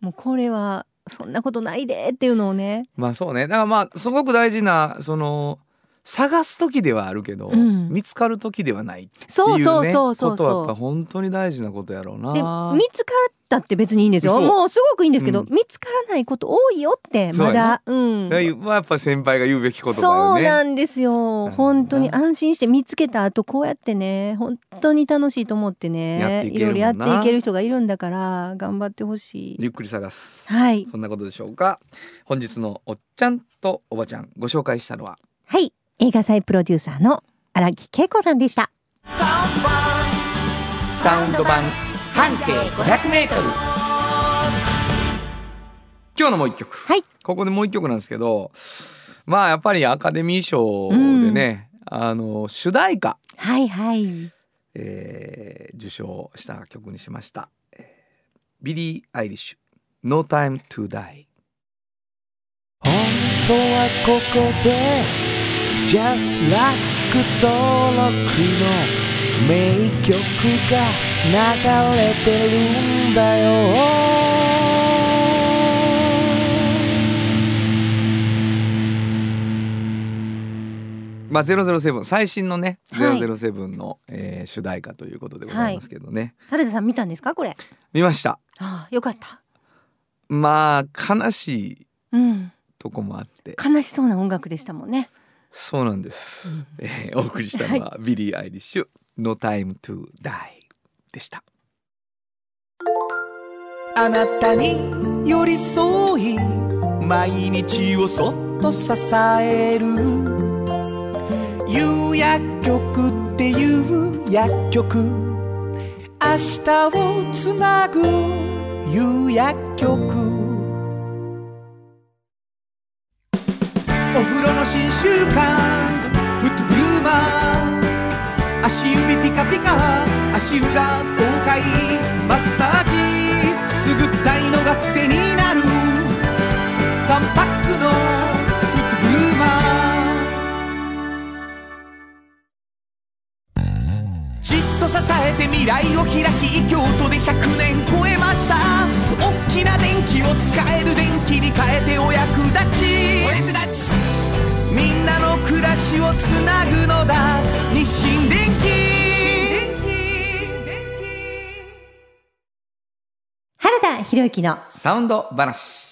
もうこれはそんなことないでっていうのをね。まあそうね。だからまあすごく大事なその探す時ではあるけど、うん。見つかる時ではないっていうねそうそうそうそうことはやっぱそう本当に大事なことやろうな。で見つかったって別にいいんですよ。そうもうすごくいいんですけど、うん。見つからないこと多いよってまそううん。まあやっぱ先輩が言うべき言葉そうよね。なんですよ。本当に安心して見つけた後こうやってね本当に楽しいと思ってねいろいろやっていける人がいるんだから頑張ってほしい。ゆっくり探す。はい。そんなことでしょうか。本日のおっちゃんとおばちゃんご紹介したのは。はい映画祭プロデューサーの荒木恵子さんでした。サウンド版半径500メートル。今日のもう一曲。はい。ここでもう一曲なんですけどまあやっぱりアカデミー賞でね、あの主題歌、はいはい。えー受賞した曲にしました、えービリー・アイリッシュ「No Time to Die 本当はここで Just Like 登録の名曲が流れてるんだよ」まあ、007最新のねはい。007の、えー主題歌ということでございますけどね、原田さん見たんですかこれ？見ました。ああよかった。まあ悲しいうん。とこもあって。悲しそうな音楽でしたもんねそうなんです、えーお送りしたのは、ビリー・アイリッシュ「No Time to Die」でした。あなたに寄り添い毎日をそっと支える。夕薬局っていう薬局。明日をつなぐ夕薬局お風呂の新習慣フットグルーマー足指ピカピカ足裏爽快マッサージくすぐったいのが癖になる3パックのフットグルーマーじっと支えて未来を開き京都で100年超えました。大きな電気を使えるの暮らしをつなぐのだ。日清電気原田博之のサウンド話。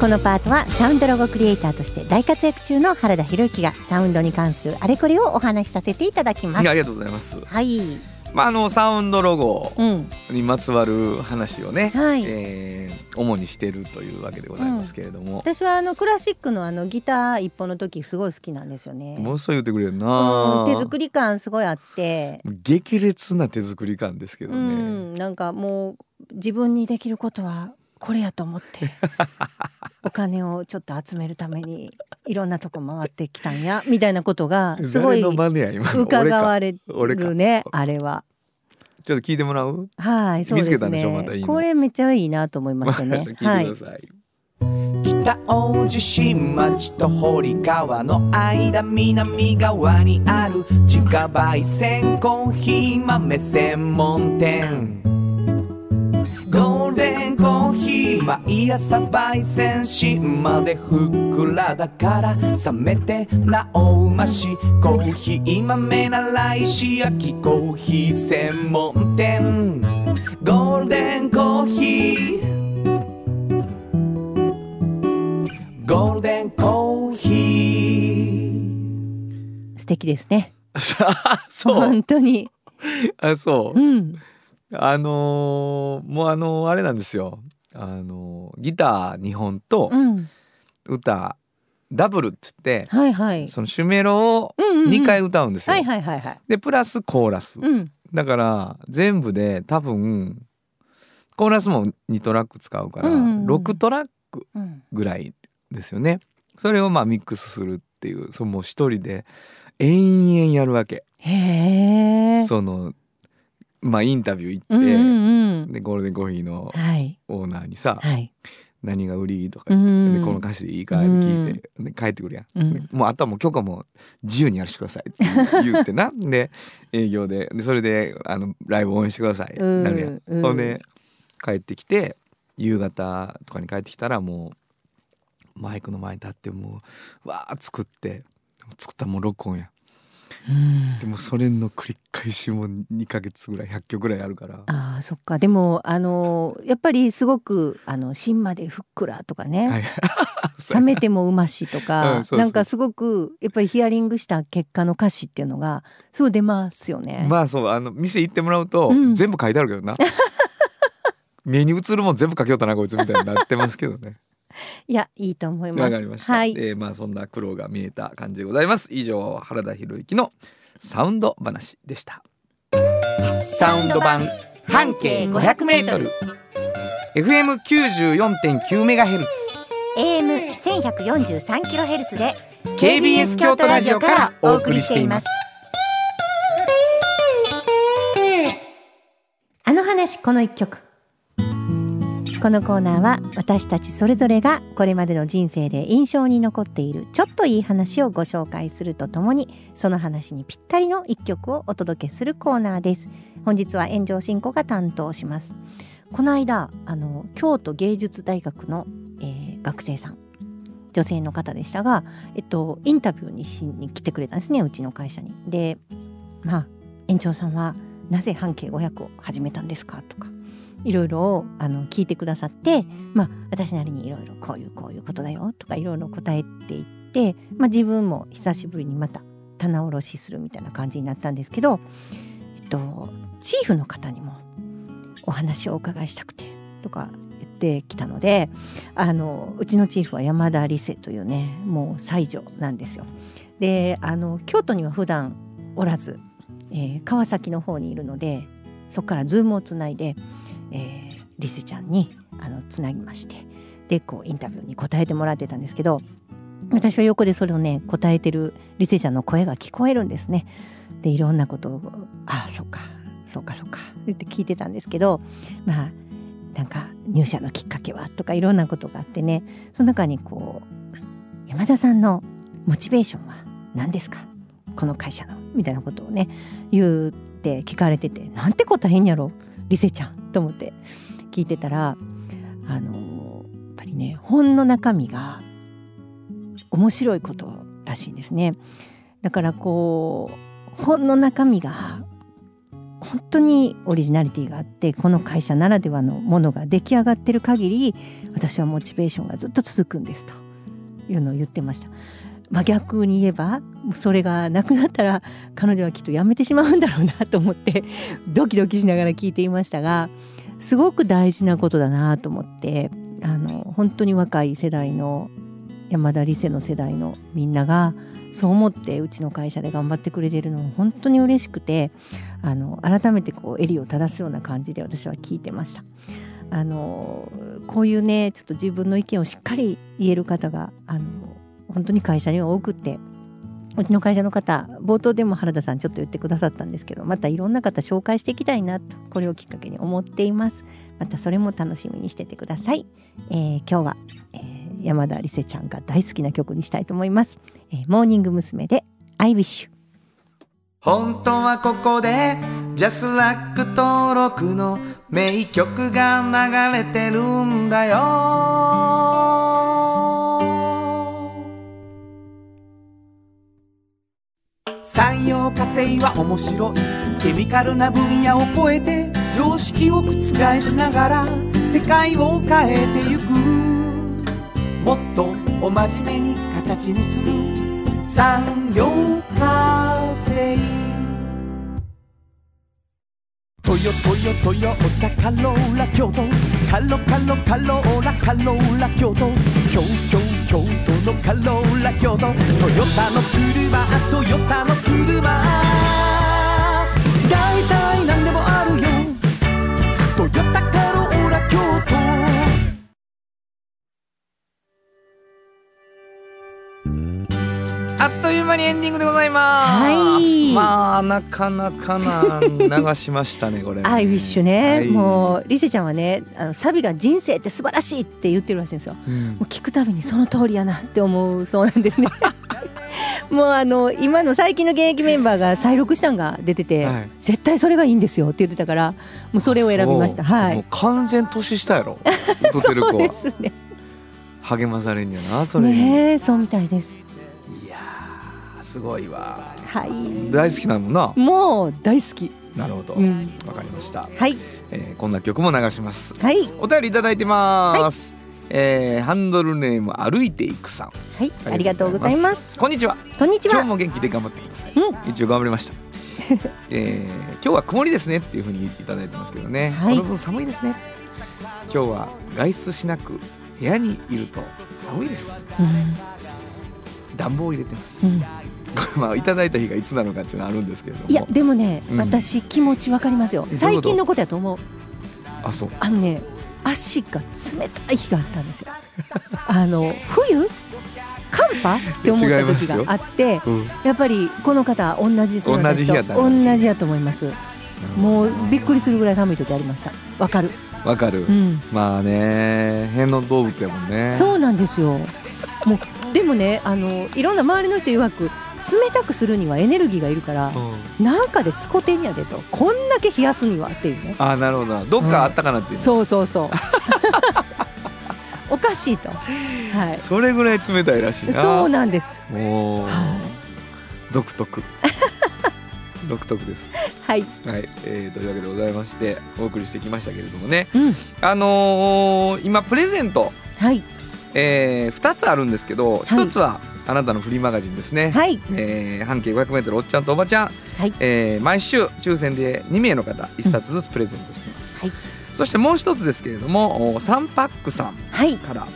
このパートはサウンドロゴクリエイターとして大活躍中の原田博之がサウンドに関するあれこれをお話しさせていただきます。ありがとうございます。はいまああのサウンドロゴうん。にまつわる話をね、はい。えー主にしてるというわけでございますけれども、私はあのクラシックのあのギター一本の時すごい好きなんですよね。ものすごい言ってくれるうな、ん、手作り感すごいあって、激烈な手作り感ですけどうね、ん、なんかもう自分にできることはこれやと思ってお金をちょっと集めるためにいろんなとこ回ってきたんやみたいなことがすごい伺われるねあれは。ちょっと聞いてもらう？はいそうです見つけたんでしょまたいいね。の。これめっちゃいいなと思いましたね。聞いてくだはい、北大路新町と堀川の間南側にある自家焙煎コーヒー豆専門店ゴールデンコーヒー毎朝焙煎島でふっくらだから冷めてなおましコーヒー豆なら石焼きコーヒー専門店ゴールデンコーヒーゴールデンコーヒー素敵ですね。あ そう本当に。あそううん。あのーもうあのーあれなんですよあのーギター2本とうん。歌ダブルって言って、はいはい。そのシュメロをうんうんうん2回歌うんですよ、はいはいはいはい。でプラスコーラス、うん。だから全部で多分コーラスも2トラック使うからうんうんうん6トラックうん。ぐらいですよねそれをまあミックスするっていうそのもう一人で延々やるわけ。そのまあインタビュー行って、うんうんうん。でゴールデンコーヒーのはい。オーナーにさはい。「何が売り?」とかう言って、ん。でこの歌詞でいいか?」って聞いて、で帰ってくるやん、うん。でもうあとはもう許可も自由にやらせてくださいって言ってな。で営業で。でそれであのライブ応援してください、うん。なるやん、うん。ほんで帰ってきて夕方とかに帰ってきたらもうマイクの前に立ってもうわー作って作ったらもう録音や。うんでもそれの繰り返しも2ヶ月ぐらい100曲ぐらいあるから。ああそっか。でもあのやっぱりすごくあの芯までふっくらとかね、はい。冷めてもうましとか、うんなんかすごくやっぱりヒアリングした結果の歌詞っていうのがすごい出ますよね。まあそうあの店行ってもらうと、うん。全部書いてあるけどな。目に映るもん全部書きよったなこいつみたいになってますけどねいやいいと思います。わかりました、はい。えーまあそんな苦労が見えた感じでございます。以上原田博之のサウンド話でした。サウンド版半径 500m FM94.9 メガヘルツ。AM 千百四十三キロヘルツで KBS 京都ラジオからお送りしています。あの話この一曲このコーナーは私たちそれぞれがこれまでの人生で印象に残っているちょっといい話をご紹介するとともにその話にぴったりの一曲をお届けするコーナーです。本日は炎上進行が担当します。この間あの京都芸術大学の、えー学生さん女性の方でしたが、えっと、インタビューにしに来てくれたんですねうちの会社に。でまあ園長さんはなぜ半径500を始めたんですかとか。いろいろあの聞いてくださって、まあ、私なりにいろいろこういうこういうことだよとかいろいろ答えていって、まあ、自分も久しぶりにまた棚卸しするみたいな感じになったんですけど、えっと、チーフの方にもお話をお伺いしたくてとか言ってきたのであのうちのチーフは山田理瀬というねもう才女なんですよ。であの京都には普段おらず、えー川崎の方にいるのでそこからズームをつないで、えー、リセちゃんにあのつなぎましてでこうインタビューに答えてもらってたんですけど私は横でそれをね答えてるリセちゃんの声が聞こえるんですね。でいろんなことを「ああそうかそうかそうか」って聞いてたんですけどまあなんか入社のきっかけはとかいろんなことがあってねその中にこう山田さんのモチベーションは何ですか？この会社のみたいなことをね言って聞かれててなんて答えんやろリセちゃんと思って聞いてたらあのやっぱりね本の中身が面白いことらしいんですね。だからこう本の中身が本当にオリジナリティがあってこの会社ならではのものが出来上がってる限り私はモチベーションがずっと続くんですというのを言ってました。まあ、逆に言えばそれがなくなったら彼女はきっとやめてしまうんだろうなと思ってドキドキしながら聞いていましたがすごく大事なことだなと思ってあの本当に若い世代の山田理瀬の世代のみんながそう思ってうちの会社で頑張ってくれてるのも本当に嬉しくてあの改めてこう襟を正すような感じで私は聞いてました。あのこういうねちょっと自分の意見をしっかり言える方があの本当に会社には多くってうちの会社の方冒頭でも原田さんちょっと言ってくださったんですけどまたいろんな方紹介していきたいなとこれをきっかけに思っています。またそれも楽しみにしててください、えー今日は、えー山田理瀬ちゃんが大好きな曲にしたいと思います、えーモーニング娘。で I wish 本当はここでジャスラック登録の名曲が流れてるんだよ。産業化成は面白いケミカルな分野を超えて常識を覆しながら世界を変えてゆく。もっとお真面目に形にする。産業化成トヨトヨトヨタカローラ京都カロカロカローラカローラ京都京京京都のカローラ京都トヨタの車トヨタの車大体間にエンディングでございます、はい。まあなかなかな流しましたねこれね。I wish ね、はい。もうリセちゃんはねあのサビが人生って素晴らしいって言ってるらしいんですよ。うん。もう聞くたびにその通りやなって思うそうなんですね。もうあの今の最近の現役メンバーが再録したんが出てて、はい。絶対それがいいんですよって言ってたからもうそれを選びました。はい。完全年下やろ。そうではすね。励まされんやなそれに、ねえそうみたいですすごいわ。はい。大好きなもんな？もう大好き。なるほど。わ、うん。かりました、はい。えーこんな曲も流します。はい。お便りいただいてます、えーハンドルネーム歩いていくさん。はい。ありがとうございます。こんにちは。こんにちは。今日も元気で頑張ってください、うん。一応頑張りました。えー今日は曇りですねっていうふうに言っていただいてますけどね、はい。その分寒いですね。今日は外出しなく部屋にいると寒いです。うん。暖房を入れてます。うん まあいただいた日がいつなのかっていうのはあるんですけれども。いやでもね、うん。私気持ちわかりますよ。最近のことやと思う。あそう。あのね足が冷たい日があったんですよ。あの冬？寒波？って思った時があってうん。やっぱりこの方同じですよ同じ日や同じやと思います。もうびっくりするぐらい寒い時ありました。わかる。わかる、うん。まあね変の動物やもんね。そうなんですよ。もうでもねあのいろんな周りの人曰く冷たくするにはエネルギーがいるからうん。なんかでつこてんやでと。こんだけ冷やすにはっていうね。あなるほど。どっかあったかなっていう、そうそうそう。おかしいと。はい。それぐらい冷たいらしいな。そうなんです。もう、は独特。独特です。はい。はい、えー、というわけでございましてお送りしてきましたけれどもね。うん。あのー今プレゼント、はい。えー、2つあるんですけどはい。1つはあなたのフリーマガジンですね、はい。えー半径 500m おっちゃんとおばちゃん、はい。えー毎週抽選で2名の方1冊ずつプレゼントしています、はい。そしてもう一つですけれどもおサンパックさんはい。から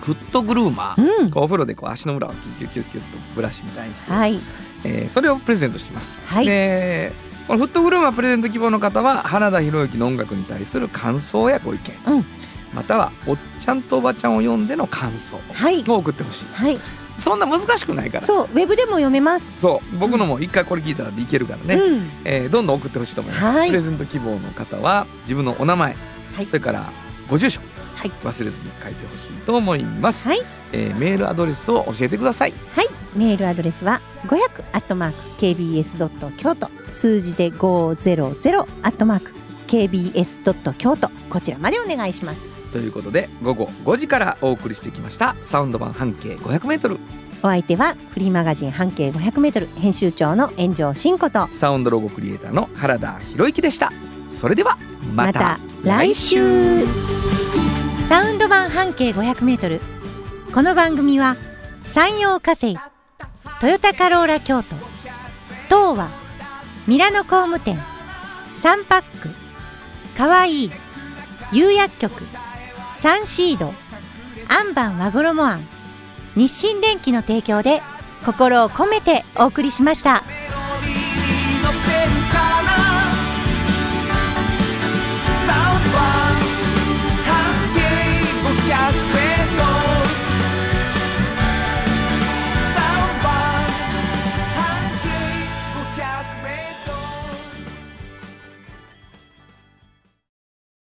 フットグルーマー、うん。こうお風呂でこう足の裏をキュッキュッキュッキュッとブラシみたいにして、はい。えーそれをプレゼントしてます、はい。でこのフットグルーマープレゼント希望の方は原田博之の音楽に対する感想やご意見、うん。またはおっちゃんとおばちゃんを読んでの感想はい。を送ってほしい。はいそんな難しくないから。そうウェブでも読めます。そう僕のも一回これ聞いたらいけるからね、うん。えーどんどん送ってほしいと思います、はい。プレゼント希望の方は自分のお名前、はい。それからご住所はい。忘れずに書いてほしいと思います、はい。えーメールアドレスを教えてください。はい、メールアドレスは500アットマーク kbs ドット京都。数字で500アットマーク kbs ドット京都。こちらまでお願いします。ということで午後5時からお送りしてきましたサウンド版半径 500m お相手はフリーマガジン半径500メートル編集長の炎上真子とサウンドロゴクリエイターの原田博之でした。それではまた来週。サウンド版半径500メートル。この番組は山陽火星トヨタカローラ京都東和ミラノ工務店サンパックかわいい釉薬局サンシードアンバン和衣あん日清電機の提供で心を込めてお送りしました。